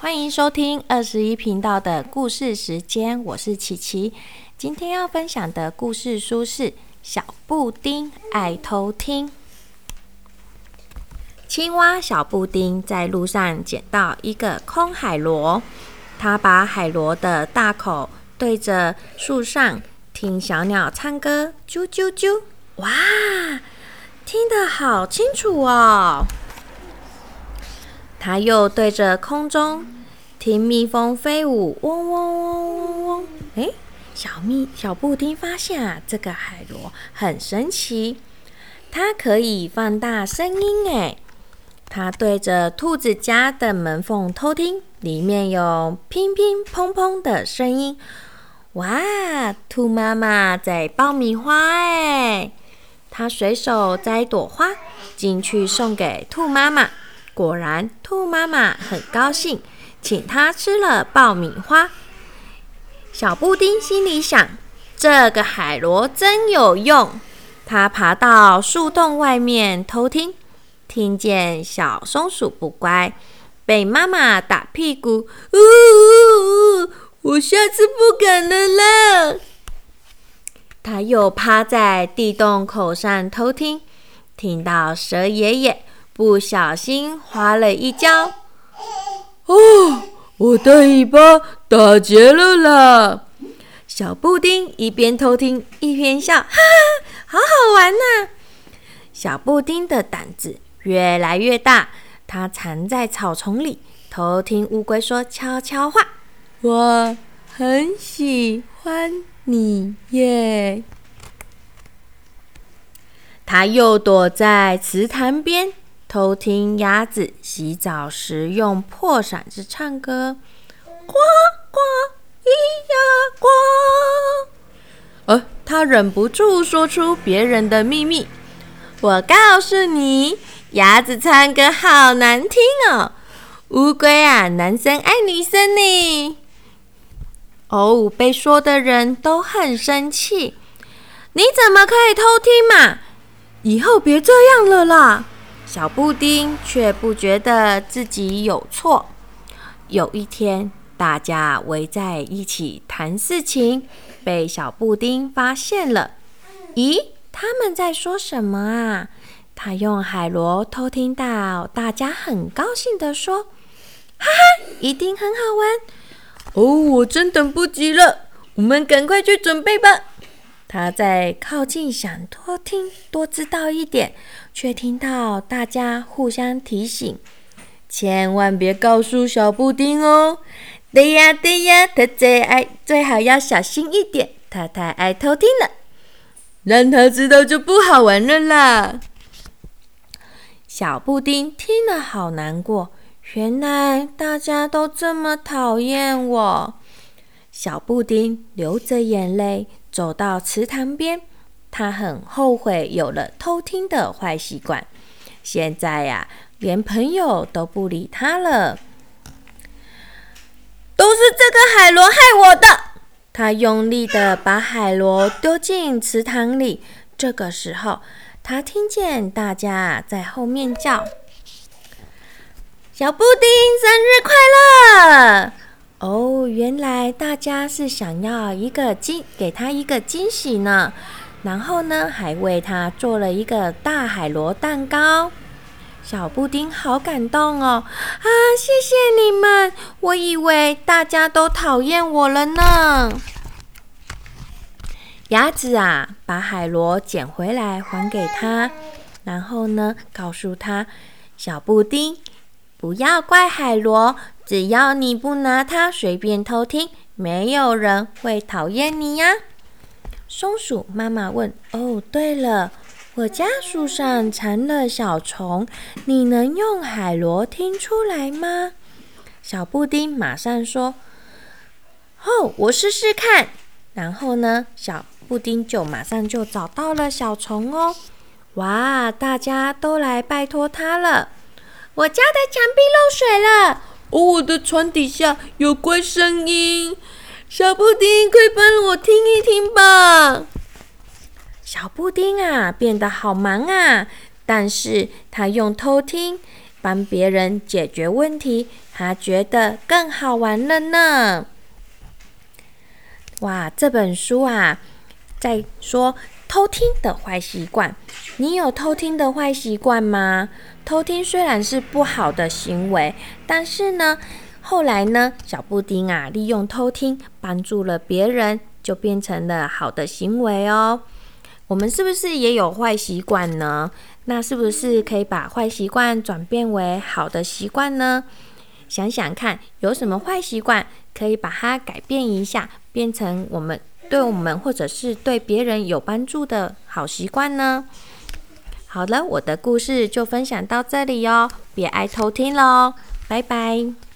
欢迎收听二十一频道的故事时间，我是琪琪。今天要分享的故事书是《小布丁爱偷听》。青蛙小布丁在路上捡到一个空海螺，他把海螺的大口对着树上听小鸟唱歌，啾啾啾！哇，听得好清楚哦！他又对着空中听蜜蜂飞舞，嗡嗡嗡嗡嗡。哎，小蜜小布丁发现啊，这个海螺很神奇，它可以放大声音。哎。他对着兔子家的门缝偷听，里面有乒乒乓乓的声音。哇，兔妈妈在爆米花哎！他随手摘朵花进去送给兔妈妈，果然兔妈妈很高兴，请他吃了爆米花。小布丁心里想：这个海螺真有用。他爬到树洞外面偷听。听见小松鼠不乖，被妈妈打屁股，呜呜呜！我下次不敢了啦。他又趴在地洞口上偷听，听到蛇爷爷不小心滑了一跤，哦，我的尾巴打结了啦！小布丁一边偷听一边笑，哈哈，好好玩呐！小布丁的胆子。越来越大，它藏在草丛里，偷听乌龟说悄悄话。我很喜欢你耶。它又躲在池塘边，偷听鸭子洗澡时用破嗓子唱歌。呱呱，咿呀呱。呃，他忍不住说出别人的秘密。我告诉你。鸭子唱歌好难听哦，乌龟啊，男生爱女生呢。哦，被说的人都很生气。你怎么可以偷听嘛？以后别这样了啦。小布丁却不觉得自己有错。有一天，大家围在一起谈事情，被小布丁发现了。咦，他们在说什么啊？他用海螺偷听到大家很高兴的说：“哈哈，一定很好玩哦！我真等不及了，我们赶快去准备吧。”他在靠近，想多听多知道一点，却听到大家互相提醒：“千万别告诉小布丁哦！”对呀，对呀，他最爱，最好要小心一点，他太爱偷听了，让他知道就不好玩了啦。小布丁听了好难过，原来大家都这么讨厌我。小布丁流着眼泪走到池塘边，他很后悔有了偷听的坏习惯。现在呀，连朋友都不理他了。都是这个海螺害我的！他用力的把海螺丢进池塘里。这个时候。他听见大家在后面叫：“小布丁生日快乐！”哦，原来大家是想要一个惊，给他一个惊喜呢。然后呢，还为他做了一个大海螺蛋糕。小布丁好感动哦！啊，谢谢你们！我以为大家都讨厌我了呢。鸭子啊，把海螺捡回来还给他，然后呢，告诉他：“小布丁，不要怪海螺，只要你不拿它随便偷听，没有人会讨厌你呀。”松鼠妈妈问：“哦，对了，我家树上藏了小虫，你能用海螺听出来吗？”小布丁马上说：“哦，我试试看。”然后呢，小布丁就马上就找到了小虫哦！哇，大家都来拜托他了。我家的墙壁漏水了，哦，我的床底下有怪声音。小布丁，快帮我听一听吧。小布丁啊，变得好忙啊！但是他用偷听帮别人解决问题，他觉得更好玩了呢。哇，这本书啊，在说偷听的坏习惯。你有偷听的坏习惯吗？偷听虽然是不好的行为，但是呢，后来呢，小布丁啊，利用偷听帮助了别人，就变成了好的行为哦。我们是不是也有坏习惯呢？那是不是可以把坏习惯转变为好的习惯呢？想想看，有什么坏习惯可以把它改变一下，变成我们对我们或者是对别人有帮助的好习惯呢？好了，我的故事就分享到这里哟，别爱偷听喽，拜拜。